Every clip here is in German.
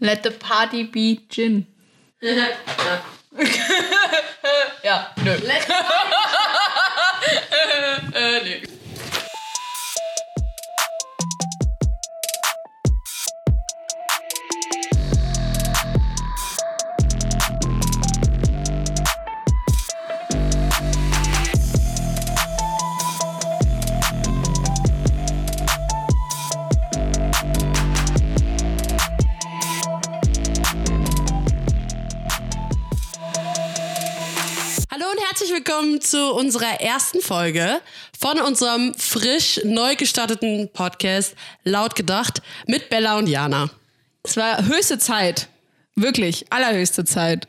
Let the party be Gin. ja, nö. äh, nö. Willkommen zu unserer ersten Folge von unserem frisch neu gestarteten Podcast Laut gedacht mit Bella und Jana. Es war höchste Zeit. Wirklich, allerhöchste Zeit.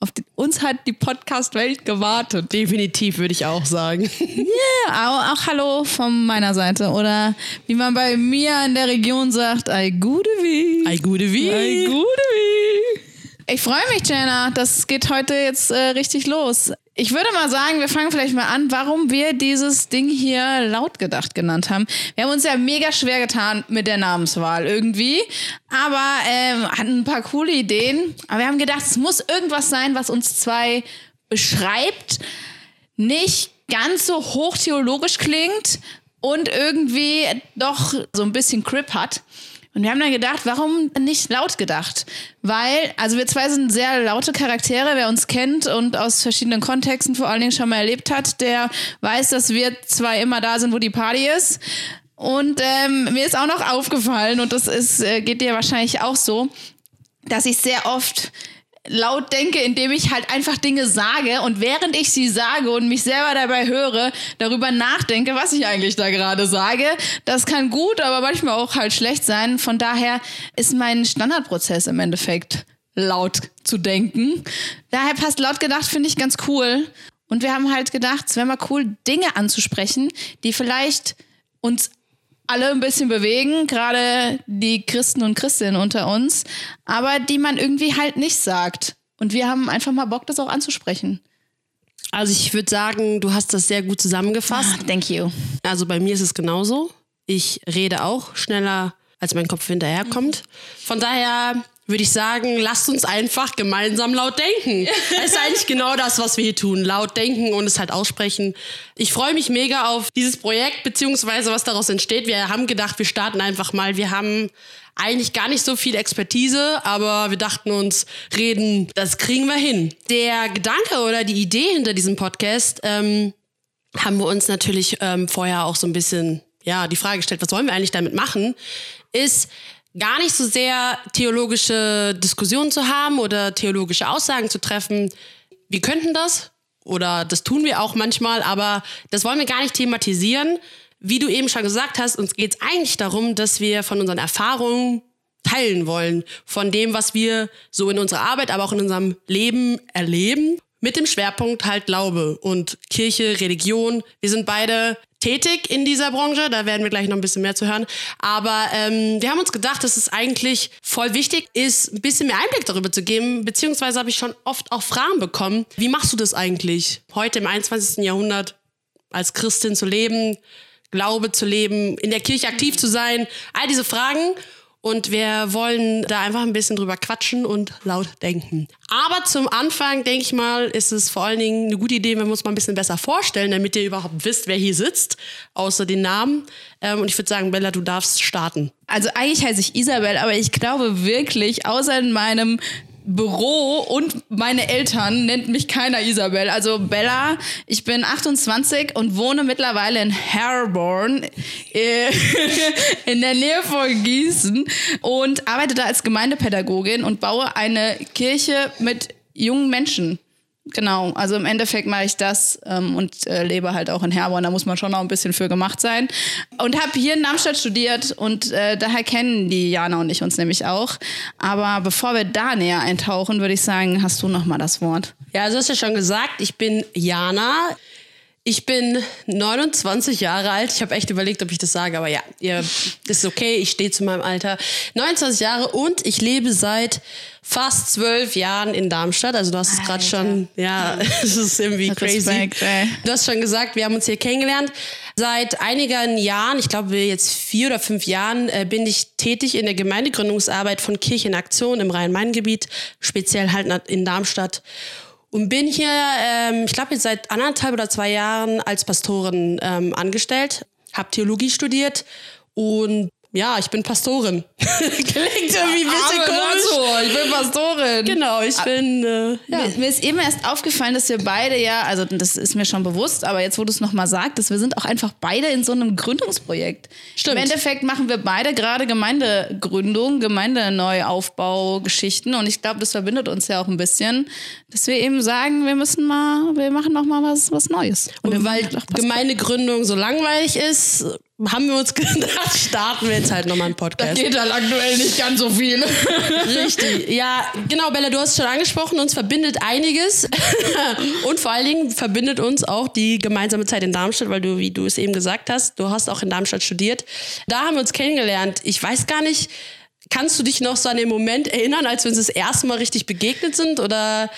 Auf die, uns hat die Podcast-Welt gewartet. Definitiv würde ich auch sagen. Ja, auch, auch Hallo von meiner Seite. Oder wie man bei mir in der Region sagt, ei gute wie. Ei gute wie. Ei gute wie. Ich freue mich, Jenna. Das geht heute jetzt äh, richtig los. Ich würde mal sagen, wir fangen vielleicht mal an, warum wir dieses Ding hier laut gedacht genannt haben. Wir haben uns ja mega schwer getan mit der Namenswahl irgendwie, aber ähm, hatten ein paar coole Ideen. Aber wir haben gedacht, es muss irgendwas sein, was uns zwei beschreibt, nicht ganz so hochtheologisch klingt und irgendwie doch so ein bisschen Crip hat. Und wir haben dann gedacht, warum nicht laut gedacht? Weil, also wir zwei sind sehr laute Charaktere. Wer uns kennt und aus verschiedenen Kontexten vor allen Dingen schon mal erlebt hat, der weiß, dass wir zwei immer da sind, wo die Party ist. Und ähm, mir ist auch noch aufgefallen, und das ist, äh, geht dir wahrscheinlich auch so, dass ich sehr oft laut denke, indem ich halt einfach Dinge sage und während ich sie sage und mich selber dabei höre, darüber nachdenke, was ich eigentlich da gerade sage. Das kann gut, aber manchmal auch halt schlecht sein. Von daher ist mein Standardprozess im Endeffekt laut zu denken. Daher passt laut gedacht, finde ich ganz cool. Und wir haben halt gedacht, es wäre mal cool, Dinge anzusprechen, die vielleicht uns alle ein bisschen bewegen, gerade die Christen und Christinnen unter uns, aber die man irgendwie halt nicht sagt. Und wir haben einfach mal Bock, das auch anzusprechen. Also ich würde sagen, du hast das sehr gut zusammengefasst. Ah, thank you. Also bei mir ist es genauso. Ich rede auch schneller, als mein Kopf hinterherkommt. Von daher würde ich sagen, lasst uns einfach gemeinsam laut denken. Das ist eigentlich genau das, was wir hier tun. Laut denken und es halt aussprechen. Ich freue mich mega auf dieses Projekt, beziehungsweise was daraus entsteht. Wir haben gedacht, wir starten einfach mal. Wir haben eigentlich gar nicht so viel Expertise, aber wir dachten uns, reden, das kriegen wir hin. Der Gedanke oder die Idee hinter diesem Podcast ähm, haben wir uns natürlich ähm, vorher auch so ein bisschen ja die Frage gestellt, was wollen wir eigentlich damit machen, ist gar nicht so sehr theologische Diskussionen zu haben oder theologische Aussagen zu treffen. Wir könnten das oder das tun wir auch manchmal, aber das wollen wir gar nicht thematisieren. Wie du eben schon gesagt hast, uns geht es eigentlich darum, dass wir von unseren Erfahrungen teilen wollen, von dem, was wir so in unserer Arbeit, aber auch in unserem Leben erleben. Mit dem Schwerpunkt halt Glaube und Kirche, Religion. Wir sind beide tätig in dieser Branche, da werden wir gleich noch ein bisschen mehr zu hören. Aber ähm, wir haben uns gedacht, dass es eigentlich voll wichtig ist, ein bisschen mehr Einblick darüber zu geben, beziehungsweise habe ich schon oft auch Fragen bekommen. Wie machst du das eigentlich, heute im 21. Jahrhundert als Christin zu leben, Glaube zu leben, in der Kirche aktiv zu sein? All diese Fragen. Und wir wollen da einfach ein bisschen drüber quatschen und laut denken. Aber zum Anfang, denke ich mal, ist es vor allen Dingen eine gute Idee, wenn wir uns mal ein bisschen besser vorstellen, damit ihr überhaupt wisst, wer hier sitzt, außer den Namen. Ähm, und ich würde sagen, Bella, du darfst starten. Also eigentlich heiße ich Isabel, aber ich glaube wirklich, außer in meinem Büro und meine Eltern nennt mich keiner Isabel. Also Bella, ich bin 28 und wohne mittlerweile in Herborn äh, in der Nähe von Gießen und arbeite da als Gemeindepädagogin und baue eine Kirche mit jungen Menschen. Genau, also im Endeffekt mache ich das ähm, und äh, lebe halt auch in Herborn. Da muss man schon noch ein bisschen für gemacht sein. Und habe hier in Darmstadt studiert und äh, daher kennen die Jana und ich uns nämlich auch. Aber bevor wir da näher eintauchen, würde ich sagen, hast du noch mal das Wort. Ja, also hast du ja schon gesagt, ich bin Jana. Ich bin 29 Jahre alt. Ich habe echt überlegt, ob ich das sage, aber ja, ihr, ist okay. Ich stehe zu meinem Alter. 29 Jahre und ich lebe seit fast zwölf Jahren in Darmstadt. Also du hast es gerade schon, ja, es ist irgendwie crazy. Respekt. Du hast schon gesagt, wir haben uns hier kennengelernt. Seit einigen Jahren, ich glaube jetzt vier oder fünf Jahren, äh, bin ich tätig in der Gemeindegründungsarbeit von Kirche in Aktion im Rhein-Main-Gebiet, speziell halt in Darmstadt. Und bin hier, ähm, ich glaube jetzt seit anderthalb oder zwei Jahren als Pastorin ähm, angestellt, habe Theologie studiert und ja, ich bin Pastorin. Klingt irgendwie ein bisschen Arme komisch. Nacho, ich bin Pastorin. Genau, ich bin, äh, ja. Mir, mir ist eben erst aufgefallen, dass wir beide ja, also das ist mir schon bewusst, aber jetzt, wo du es nochmal sagst, wir sind auch einfach beide in so einem Gründungsprojekt. Stimmt. Im Endeffekt machen wir beide gerade Gemeindegründung, Gemeindeneuaufbau-Geschichten und ich glaube, das verbindet uns ja auch ein bisschen, dass wir eben sagen, wir müssen mal, wir machen noch mal was, was Neues. wir Und weil was- Gemeindegründung so langweilig ist, haben wir uns gedacht, starten wir jetzt halt nochmal einen Podcast. geht halt aktuell nicht ganz so viel. Richtig. Ja, genau, Bella, du hast es schon angesprochen, uns verbindet einiges. Und vor allen Dingen verbindet uns auch die gemeinsame Zeit in Darmstadt, weil du, wie du es eben gesagt hast, du hast auch in Darmstadt studiert. Da haben wir uns kennengelernt. Ich weiß gar nicht, kannst du dich noch so an den Moment erinnern, als wir uns das erste Mal richtig begegnet sind? Oder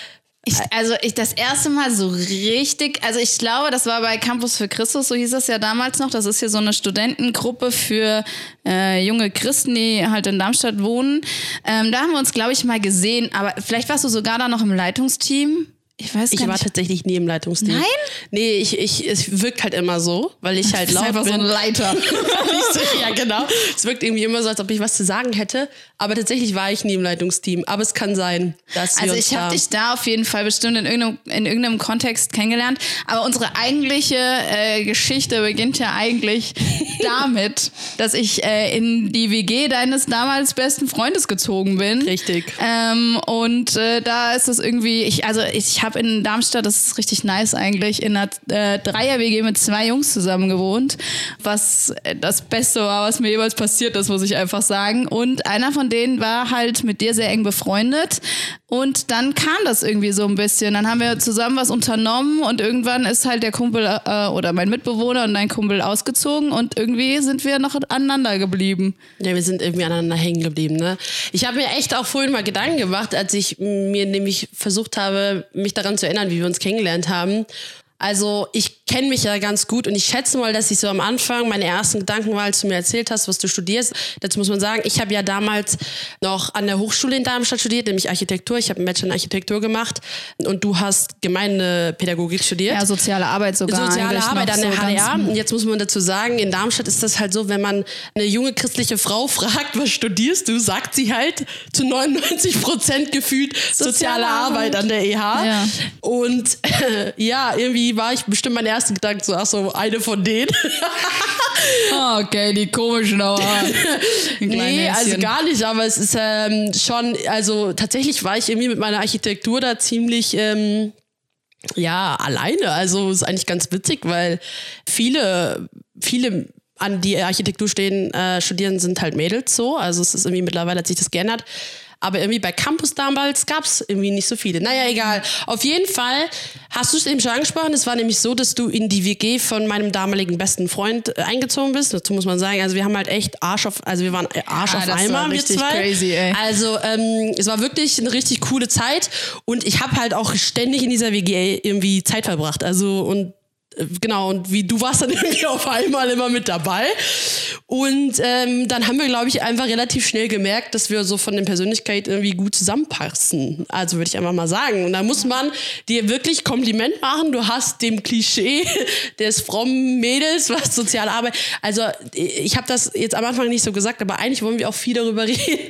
Ich, also ich das erste Mal so richtig, also ich glaube, das war bei Campus für Christus, so hieß das ja damals noch. Das ist hier so eine Studentengruppe für äh, junge Christen, die halt in Darmstadt wohnen. Ähm, da haben wir uns, glaube ich, mal gesehen. Aber vielleicht warst du sogar da noch im Leitungsteam. Ich weiß ich gar war nicht. tatsächlich nie im Leitungsteam. Nein? Nee, ich, ich, es wirkt halt immer so, weil ich halt laut einfach so bin. ein Leiter. Nicht so, ja, genau. Es wirkt irgendwie immer so, als ob ich was zu sagen hätte. Aber tatsächlich war ich nie im Leitungsteam. Aber es kann sein, dass wir Also ich habe dich da auf jeden Fall bestimmt in irgendeinem, in irgendeinem Kontext kennengelernt. Aber unsere eigentliche äh, Geschichte beginnt ja eigentlich damit, dass ich äh, in die WG deines damals besten Freundes gezogen bin. Richtig. Ähm, und äh, da ist es irgendwie, ich, also ich habe in Darmstadt, das ist richtig nice eigentlich, in einer äh, Dreier-WG mit zwei Jungs zusammen gewohnt, was äh, das Beste war, was mir jeweils passiert ist, muss ich einfach sagen. Und einer von denen war halt mit dir sehr eng befreundet. Und dann kam das irgendwie so ein bisschen. Dann haben wir zusammen was unternommen und irgendwann ist halt der Kumpel äh, oder mein Mitbewohner und dein Kumpel ausgezogen und irgendwie sind wir noch aneinander geblieben. Ja, wir sind irgendwie aneinander hängen geblieben. Ne? Ich habe mir echt auch vorhin mal Gedanken gemacht, als ich mir nämlich versucht habe, mich daran zu erinnern, wie wir uns kennengelernt haben. Also ich kenne mich ja ganz gut und ich schätze mal, dass ich so am Anfang meine ersten Gedanken war, als du mir erzählt hast, was du studierst. Dazu muss man sagen, ich habe ja damals noch an der Hochschule in Darmstadt studiert, nämlich Architektur. Ich habe einen Bachelor in Architektur gemacht und du hast Gemeindepädagogik studiert. Ja, soziale Arbeit sogar. Soziale Arbeit an der so HDA. Und jetzt muss man dazu sagen, in Darmstadt ist das halt so, wenn man eine junge christliche Frau fragt, was studierst du, sagt sie halt zu 99 Prozent gefühlt soziale, Arbeit. Arbeit. an der EH. Ja. Und äh, ja, irgendwie war ich bestimmt mein erster Gedanke so, ach so, eine von denen. Ah, okay, die komischen, aber. Nee, also gar nicht, aber es ist ähm, schon, also tatsächlich war ich irgendwie mit meiner Architektur da ziemlich, ähm, ja, alleine. Also ist eigentlich ganz witzig, weil viele, viele an die Architektur stehen, äh, studieren, sind halt Mädels so. Also es ist irgendwie mittlerweile hat sich das geändert. Aber irgendwie bei Campus damals gab es irgendwie nicht so viele. Naja, egal. Auf jeden Fall hast du es eben schon angesprochen. Es war nämlich so, dass du in die WG von meinem damaligen besten Freund äh, eingezogen bist. Dazu muss man sagen, also wir haben halt echt Arsch auf, also wir waren Arsch Ja, auf das Eimer, war wir richtig zwei. crazy, ey. Also ähm, es war wirklich eine richtig coole Zeit und ich habe halt auch ständig in dieser WG irgendwie Zeit verbracht. Also und äh, genau und wie du warst dann irgendwie auf einmal immer mit dabei und ähm, dann haben wir glaube ich einfach relativ schnell gemerkt, dass wir so von der Persönlichkeit irgendwie gut zusammenpassen. Also würde ich einfach mal sagen und da muss man dir wirklich Kompliment machen. Du hast dem Klischee des frommen Mädels was soziale Arbeit. Also ich habe das jetzt am Anfang nicht so gesagt, aber eigentlich wollen wir auch viel darüber reden,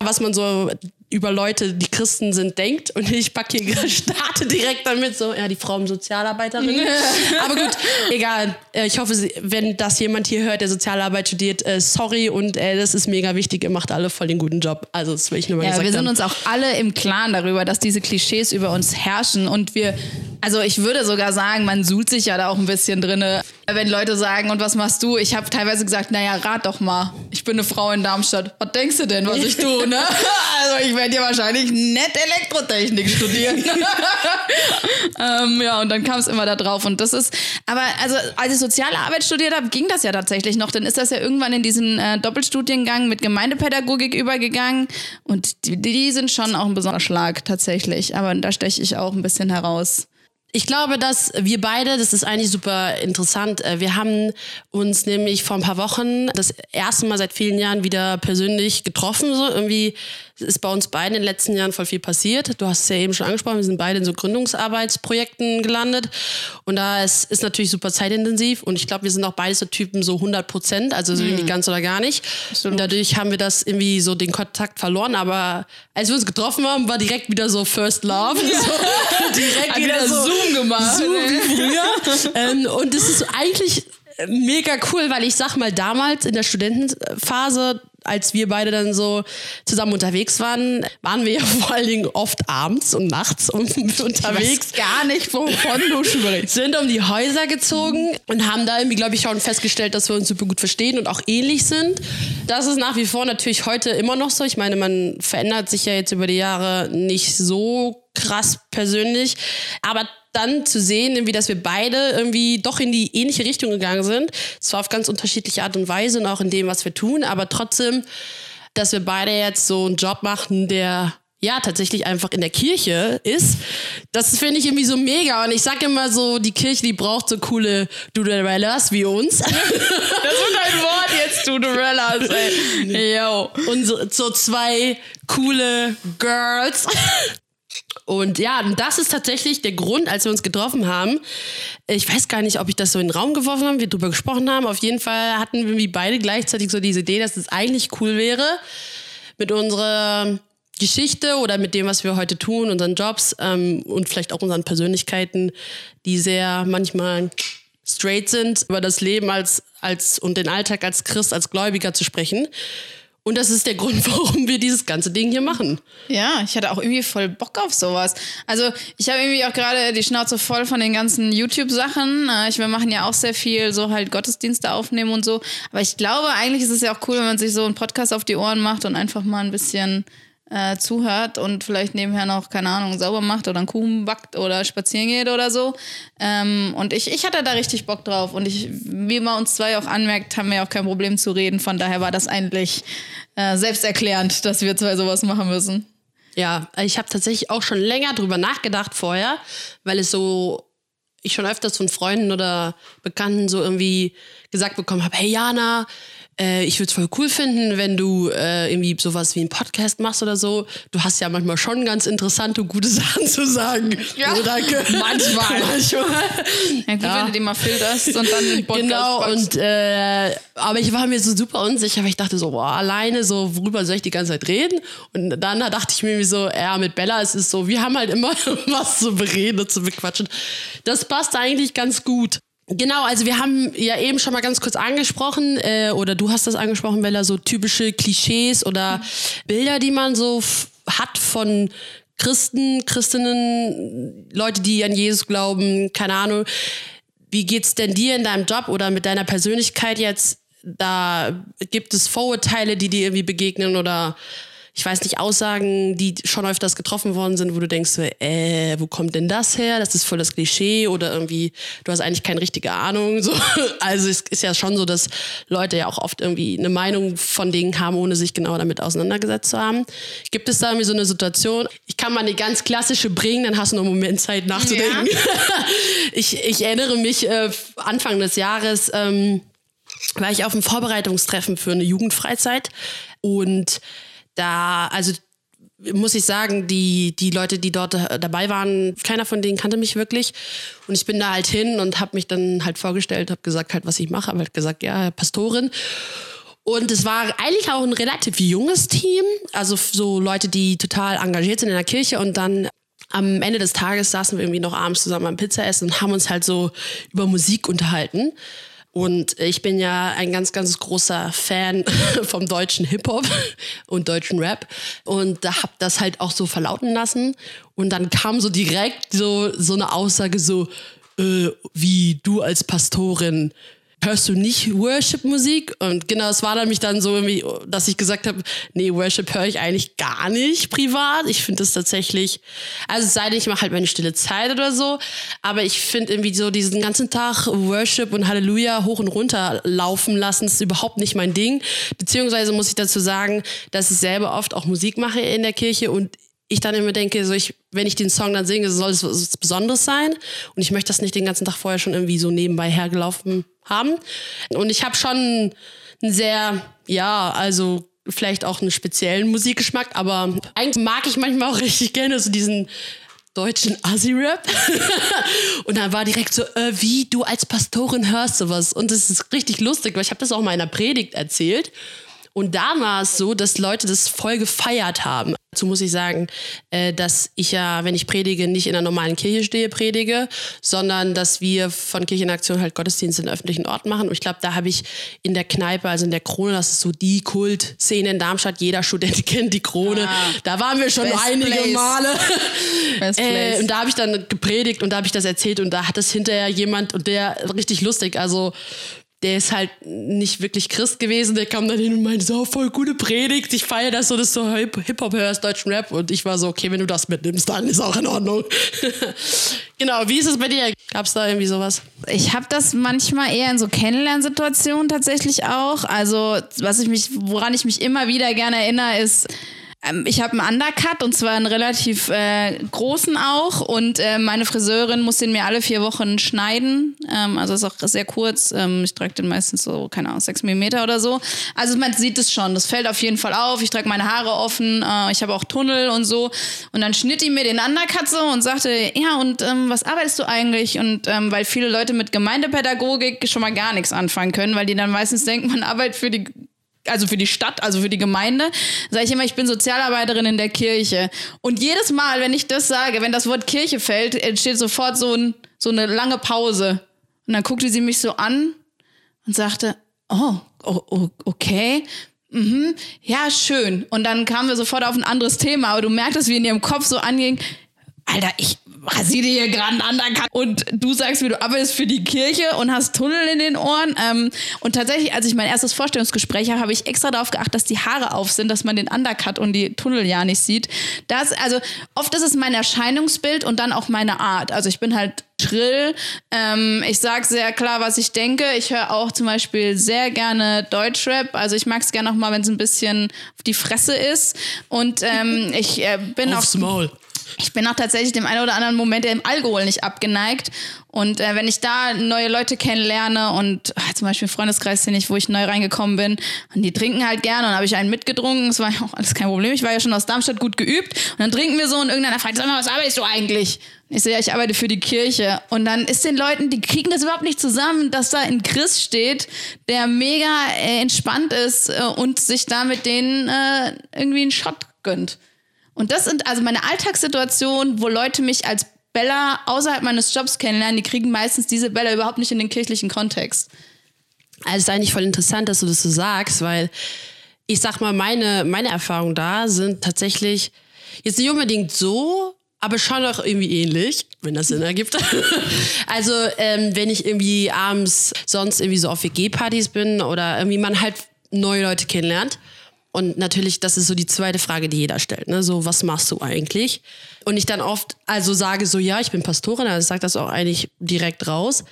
was man so über Leute, die Christen sind, denkt. Und ich packe hier starte direkt damit so, ja, die Frau Sozialarbeiterin. Aber gut, egal. Äh, Ich hoffe, wenn das jemand hier hört, der Sozialarbeit studiert, äh, sorry und äh, das ist mega wichtig. Ihr macht alle voll den guten Job. Also das will ich nur mal Ja, gesagt wir sind haben. uns auch alle im Klaren darüber, dass diese Klischees über uns herrschen und wir, also ich würde sogar sagen, man suhlt sich ja da auch ein bisschen drinne, wenn Leute sagen, und was machst du? Ich habe teilweise gesagt, naja, rat doch mal, ich bin eine Frau in Darmstadt. Was denkst du denn, was ich tue, ne? Also ich werde ja wahrscheinlich nett Elektrotechnik studieren. ähm, ja, und dann kam es immer da drauf. Und das ist, aber also als ich soziale Arbeit studiert habe, ging das ja tatsächlich noch. Dann ist das ja irgendwann in diesen äh, Doppelstudiengang mit Gemeindepädagogik übergegangen. Und die, die sind schon auch ein besonderer Schlag tatsächlich. Aber da steche ich auch ein bisschen heraus. Ich glaube, dass wir beide, das ist eigentlich super interessant, äh, wir haben uns nämlich vor ein paar Wochen das erste Mal seit vielen Jahren wieder persönlich getroffen. So irgendwie ist bei uns beiden in den letzten Jahren voll viel passiert. Du hast es ja eben schon angesprochen, wir sind beide in so Gründungsarbeitsprojekten gelandet. Und da ist, ist natürlich super zeitintensiv. Und ich glaube, wir sind auch beide so Typen so 100 Prozent, also so mhm. nicht ganz oder gar nicht. Absolut. Und dadurch haben wir das irgendwie so den Kontakt verloren. Aber als wir uns getroffen haben, war direkt wieder so First Love. Ja. So, direkt wieder, so Zoom gemacht. Zoom früher. ähm, und das ist eigentlich mega cool, weil ich sag mal, damals in der Studentenphase, als wir beide dann so zusammen unterwegs waren, waren wir ja vor allen Dingen oft abends und nachts und unterwegs. Ich gar nicht, wovon du sprichst. Sind um die Häuser gezogen und haben da irgendwie, glaube ich, schon festgestellt, dass wir uns super gut verstehen und auch ähnlich sind. Das ist nach wie vor natürlich heute immer noch so. Ich meine, man verändert sich ja jetzt über die Jahre nicht so krass persönlich, aber dann zu sehen, irgendwie, dass wir beide irgendwie doch in die ähnliche Richtung gegangen sind. Zwar auf ganz unterschiedliche Art und Weise und auch in dem, was wir tun, aber trotzdem, dass wir beide jetzt so einen Job machen, der ja tatsächlich einfach in der Kirche ist. Das finde ich irgendwie so mega. Und ich sage immer so, die Kirche, die braucht so coole Duderellas wie uns. Das ist ein Wort jetzt, Duderellas, ey. Yo. Und so, so zwei coole Girls, und ja, das ist tatsächlich der Grund, als wir uns getroffen haben. Ich weiß gar nicht, ob ich das so in den Raum geworfen habe, wir darüber gesprochen haben. Auf jeden Fall hatten wir beide gleichzeitig so diese Idee, dass es eigentlich cool wäre, mit unserer Geschichte oder mit dem, was wir heute tun, unseren Jobs ähm, und vielleicht auch unseren Persönlichkeiten, die sehr manchmal straight sind, über das Leben als, als und den Alltag als Christ, als Gläubiger zu sprechen. Und das ist der Grund, warum wir dieses ganze Ding hier machen. Ja, ich hatte auch irgendwie voll Bock auf sowas. Also ich habe irgendwie auch gerade die Schnauze voll von den ganzen YouTube-Sachen. Äh, wir machen ja auch sehr viel so halt Gottesdienste aufnehmen und so. Aber ich glaube, eigentlich ist es ja auch cool, wenn man sich so einen Podcast auf die Ohren macht und einfach mal ein bisschen äh, zuhört und vielleicht nebenher noch, keine Ahnung, sauber macht oder einen Kuchen backt oder spazieren geht oder so. Ähm, und ich, ich hatte da richtig Bock drauf. Und ich, wie man uns zwei auch anmerkt, haben wir auch kein Problem zu reden. Von daher war das eigentlich äh, selbsterklärend, dass wir zwei sowas machen müssen. Ja, ich habe tatsächlich auch schon länger drüber nachgedacht vorher, weil es so ich schon öfters von Freunden oder Bekannten so irgendwie gesagt bekommen habe, hey Jana, äh, ich würde es voll cool finden, wenn du äh, irgendwie sowas wie einen Podcast machst oder so. Du hast ja manchmal schon ganz interessante, gute Sachen zu sagen. Ja, danke. Manchmal. manchmal. Ja, gut, ja. wenn du den mal filterst und dann den Podcast Genau, packst. und äh, aber ich war mir so super unsicher, weil ich dachte so, boah, alleine so, worüber soll ich die ganze Zeit reden? Und dann dachte ich mir so, ja, mit Bella ist es so, wir haben halt immer was zu bereden, zu bequatschen. Das passt eigentlich ganz gut. Genau, also wir haben ja eben schon mal ganz kurz angesprochen, äh, oder du hast das angesprochen, Bella, so typische Klischees oder Bilder, die man so hat von Christen, Christinnen, Leute, die an Jesus glauben, keine Ahnung. Wie geht's denn dir in deinem Job oder mit deiner Persönlichkeit jetzt? Da gibt es Vorurteile, die dir irgendwie begegnen oder ich weiß nicht, Aussagen, die schon öfters getroffen worden sind, wo du denkst, äh, wo kommt denn das her? Das ist voll das Klischee oder irgendwie, du hast eigentlich keine richtige Ahnung. So. Also es ist ja schon so, dass Leute ja auch oft irgendwie eine Meinung von Dingen haben, ohne sich genau damit auseinandergesetzt zu haben. Gibt es da irgendwie so eine Situation? Ich kann mal eine ganz klassische bringen, dann hast du noch einen Moment Zeit nachzudenken. Ja. ich, ich erinnere mich, äh, Anfang des Jahres ähm, war ich auf einem Vorbereitungstreffen für eine Jugendfreizeit und da, also muss ich sagen, die, die Leute, die dort dabei waren, keiner von denen kannte mich wirklich. Und ich bin da halt hin und habe mich dann halt vorgestellt, habe gesagt halt, was ich mache, habe halt gesagt, ja, Pastorin. Und es war eigentlich auch ein relativ junges Team, also so Leute, die total engagiert sind in der Kirche und dann am Ende des Tages saßen wir irgendwie noch abends zusammen am Pizza essen und haben uns halt so über Musik unterhalten. Und ich bin ja ein ganz, ganz großer Fan vom deutschen Hip-Hop und deutschen Rap. Und da hab das halt auch so verlauten lassen. Und dann kam so direkt so, so eine Aussage so, äh, wie du als Pastorin, hörst du nicht Worship-Musik? Und genau, es war nämlich dann so irgendwie, dass ich gesagt habe, nee, Worship höre ich eigentlich gar nicht privat. Ich finde das tatsächlich, also es sei denn, ich mache halt meine stille Zeit oder so, aber ich finde irgendwie so diesen ganzen Tag Worship und Halleluja hoch und runter laufen lassen, ist überhaupt nicht mein Ding. Beziehungsweise muss ich dazu sagen, dass ich selber oft auch Musik mache in der Kirche und ich dann immer denke, so ich, wenn ich den Song dann singe, soll es was Besonderes sein. Und ich möchte das nicht den ganzen Tag vorher schon irgendwie so nebenbei hergelaufen haben. Und ich habe schon einen sehr, ja, also vielleicht auch einen speziellen Musikgeschmack, aber eigentlich mag ich manchmal auch richtig gerne so diesen deutschen Assi-Rap. und dann war direkt so, äh, wie du als Pastorin hörst sowas. Und das ist richtig lustig, weil ich habe das auch mal in einer Predigt erzählt. Und da war es so, dass Leute das voll gefeiert haben. Dazu muss ich sagen, äh, dass ich ja, wenn ich predige, nicht in einer normalen Kirche stehe, predige, sondern dass wir von Kirchenaktion halt Gottesdienste in öffentlichen Orten machen. Und ich glaube, da habe ich in der Kneipe, also in der Krone, das ist so die Kultszene in Darmstadt. Jeder Student kennt die Krone. Ah, da waren wir schon einige place. Male. äh, und da habe ich dann gepredigt und da habe ich das erzählt und da hat es hinterher jemand und der richtig lustig. Also der ist halt nicht wirklich Christ gewesen, der kam dann hin und meinte so, voll gute Predigt, ich feiere das so, dass du Hip-Hop hörst, deutschen Rap und ich war so, okay, wenn du das mitnimmst, dann ist auch in Ordnung. genau, wie ist es bei dir? Gab es da irgendwie sowas? Ich habe das manchmal eher in so Kennenlernsituationen tatsächlich auch, also was ich mich, woran ich mich immer wieder gerne erinnere, ist, ich habe einen Undercut und zwar einen relativ äh, großen auch und äh, meine Friseurin muss den mir alle vier Wochen schneiden. Ähm, also ist auch sehr kurz. Ähm, ich trage den meistens so, keine Ahnung, sechs Millimeter oder so. Also man sieht es schon. Das fällt auf jeden Fall auf. Ich trage meine Haare offen. Äh, ich habe auch Tunnel und so. Und dann schnitt die mir den Undercut so und sagte, ja und ähm, was arbeitest du eigentlich? Und ähm, weil viele Leute mit Gemeindepädagogik schon mal gar nichts anfangen können, weil die dann meistens denken, man arbeitet für die also für die Stadt, also für die Gemeinde, sage ich immer, ich bin Sozialarbeiterin in der Kirche. Und jedes Mal, wenn ich das sage, wenn das Wort Kirche fällt, entsteht sofort so, ein, so eine lange Pause. Und dann guckte sie mich so an und sagte, oh, oh okay. Mhm, ja, schön. Und dann kamen wir sofort auf ein anderes Thema, aber du merktest, wie in ihrem Kopf so anging, Alter, ich rasiere dir hier gerade einen Undercut und du sagst mir, du arbeitest für die Kirche und hast Tunnel in den Ohren. Ähm, und tatsächlich, als ich mein erstes Vorstellungsgespräch habe, habe ich extra darauf geachtet, dass die Haare auf sind, dass man den Undercut und die Tunnel ja nicht sieht. Das, also oft ist es mein Erscheinungsbild und dann auch meine Art. Also ich bin halt schrill. Ähm, ich sage sehr klar, was ich denke. Ich höre auch zum Beispiel sehr gerne Deutschrap. Also ich mag es gerne auch mal, wenn es ein bisschen auf die Fresse ist. Und ähm, ich äh, bin Aufs auch... Maul. Ich bin auch tatsächlich dem einen oder anderen Moment im Alkohol nicht abgeneigt. Und äh, wenn ich da neue Leute kennenlerne und äh, zum Beispiel Freundeskreis, den ich, wo ich neu reingekommen bin, und die trinken halt gerne und habe ich einen mitgedrungen. Das war ja auch alles kein Problem. Ich war ja schon aus Darmstadt gut geübt. Und dann trinken wir so und irgendeiner fragt, sag mal, was arbeitest du eigentlich? Ich sehe, so, ja, ich arbeite für die Kirche. Und dann ist den Leuten, die kriegen das überhaupt nicht zusammen, dass da ein Christ steht, der mega äh, entspannt ist äh, und sich da mit denen äh, irgendwie einen Shot gönnt. Und das sind also meine Alltagssituationen, wo Leute mich als Bella außerhalb meines Jobs kennenlernen, die kriegen meistens diese Bella überhaupt nicht in den kirchlichen Kontext. Also es ist eigentlich voll interessant, dass du das so sagst, weil ich sag mal, meine, meine Erfahrungen da sind tatsächlich jetzt nicht unbedingt so, aber schon auch irgendwie ähnlich, wenn das Sinn ergibt. also ähm, wenn ich irgendwie abends sonst irgendwie so auf WG-Partys bin oder irgendwie man halt neue Leute kennenlernt und natürlich, das ist so die zweite Frage, die jeder stellt. Ne? So, was machst du eigentlich? Und ich dann oft also sage so, ja, ich bin Pastorin, also sage das auch eigentlich direkt raus.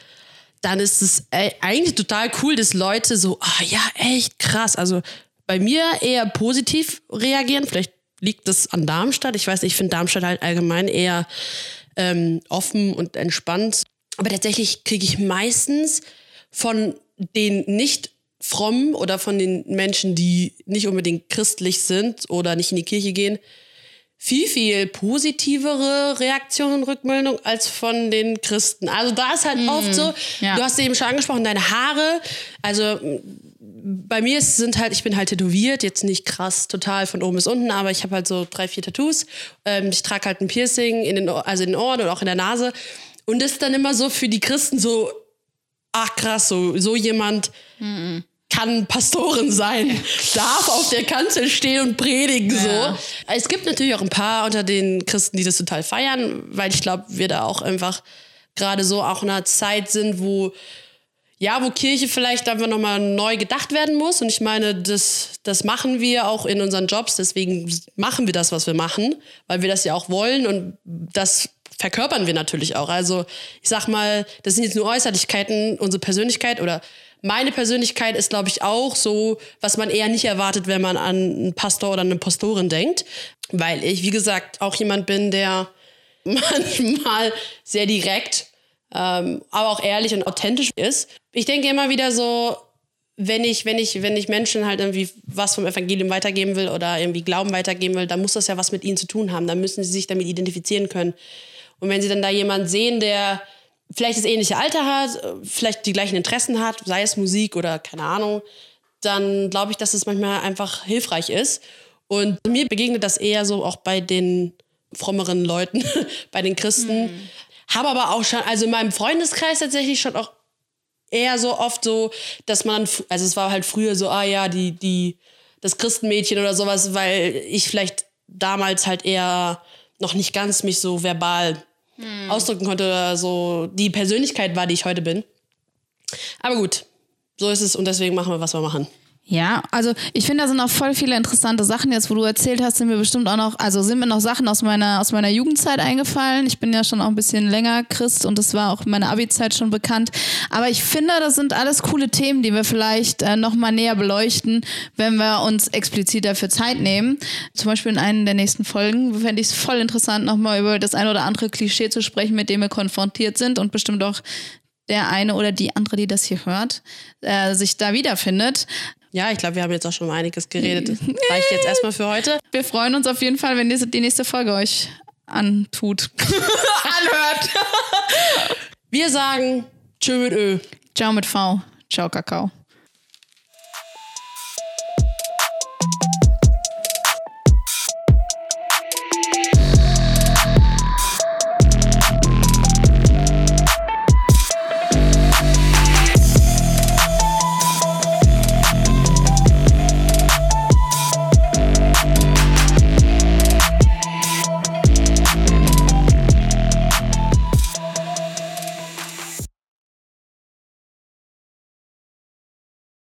Dann ist es ey, eigentlich total cool, dass Leute so, ah ja, echt krass. Also bei mir eher positiv reagieren. Vielleicht liegt das an Darmstadt. Ich weiß nicht, ich finde Darmstadt halt allgemein eher ähm, offen und entspannt. Aber tatsächlich kriege ich meistens von den nicht fromm oder von den Menschen, die nicht unbedingt christlich sind oder nicht in die Kirche gehen, viel, viel positivere Reaktionen und Rückmeldungen als von den Christen. Also da ist halt mm, oft so, ja. du hast eben schon angesprochen, deine Haare, also bei mir sind halt, ich bin halt tätowiert, jetzt nicht krass total von oben bis unten, aber ich habe halt so drei, vier Tattoos. Ähm, ich trage halt ein Piercing in den, also in den Ohren und auch in der Nase. Und das ist dann immer so für die Christen so, ach krass, so, so jemand mm kann Pastorin sein, darf auf der Kanzel stehen und predigen ja. so. Es gibt natürlich auch ein paar unter den Christen, die das total feiern, weil ich glaube, wir da auch einfach gerade so auch in einer Zeit sind, wo ja, wo Kirche vielleicht einfach nochmal neu gedacht werden muss. Und ich meine, das, das machen wir auch in unseren Jobs. Deswegen machen wir das, was wir machen, weil wir das ja auch wollen. Und das verkörpern wir natürlich auch. Also ich sag mal, das sind jetzt nur Äußerlichkeiten. Unsere Persönlichkeit oder meine Persönlichkeit ist, glaube ich, auch so, was man eher nicht erwartet, wenn man an einen Pastor oder eine Pastorin denkt. Weil ich, wie gesagt, auch jemand bin, der manchmal sehr direkt, ähm, aber auch ehrlich und authentisch ist. Ich denke immer wieder so, wenn ich, wenn ich, wenn ich Menschen halt irgendwie was vom Evangelium weitergeben will oder irgendwie Glauben weitergeben will, dann muss das ja was mit ihnen zu tun haben. Dann müssen sie sich damit identifizieren können. Und wenn sie dann da jemanden sehen, der vielleicht das ähnliche Alter hat, vielleicht die gleichen Interessen hat, sei es Musik oder keine Ahnung, dann glaube ich, dass es manchmal einfach hilfreich ist. Und mir begegnet das eher so auch bei den frommeren Leuten, bei den Christen. Mhm. Habe aber auch schon, also in meinem Freundeskreis tatsächlich schon auch eher so oft so, dass man, also es war halt früher so, ah ja, die, die, das Christenmädchen oder sowas, weil ich vielleicht damals halt eher noch nicht ganz mich so verbal hm. ausdrücken konnte oder so die Persönlichkeit war, die ich heute bin. Aber gut, so ist es und deswegen machen wir, was wir machen. Ja, also ich finde, da sind auch voll viele interessante Sachen. Jetzt, wo du erzählt hast, sind mir bestimmt auch noch, also sind mir noch Sachen aus meiner, aus meiner Jugendzeit eingefallen. Ich bin ja schon auch ein bisschen länger Christ und das war auch in meiner Abi-Zeit schon bekannt. Aber ich finde, das sind alles coole Themen, die wir vielleicht äh, nochmal näher beleuchten, wenn wir uns explizit dafür Zeit nehmen. Zum Beispiel in einer der nächsten Folgen fände ich es voll interessant, nochmal über das ein oder andere Klischee zu sprechen, mit dem wir konfrontiert sind und bestimmt auch der eine oder die andere, die das hier hört, äh, sich da wiederfindet. Ja, ich glaube, wir haben jetzt auch schon mal einiges geredet. Reicht jetzt erstmal für heute. Wir freuen uns auf jeden Fall, wenn diese, die nächste Folge euch antut. Anhört. wir sagen Tschö mit Ö. Ciao mit V. Ciao, Kakao.